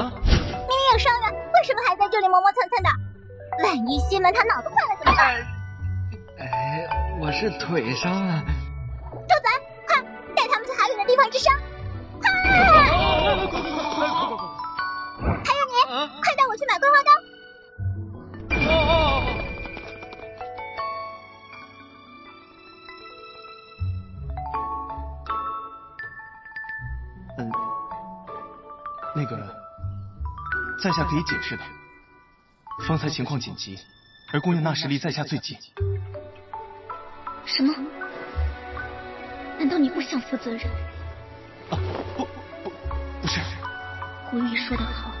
明明有伤员，为什么还在这里磨磨蹭蹭的？万一西门他脑子坏了怎么办？哎，我是腿伤了。周仔，快带他们去还远的地方治伤。快！还有你，快带我去买桂花刀。嗯，那个，在下可以解释的。方才情况紧急，而姑娘那时离在下最近。什么？难道你不想负责任？啊，不不不是。古语说得好，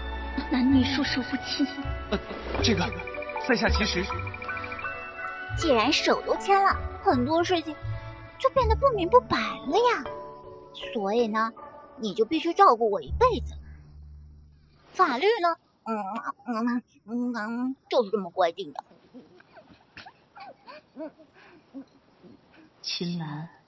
男女授受不亲。呃，这个，在下其实……既然手都牵了，很多事情就变得不明不白了呀。所以呢，你就必须照顾我一辈子。法律呢？嗯嗯嗯嗯，就是这么规定的。秦岚。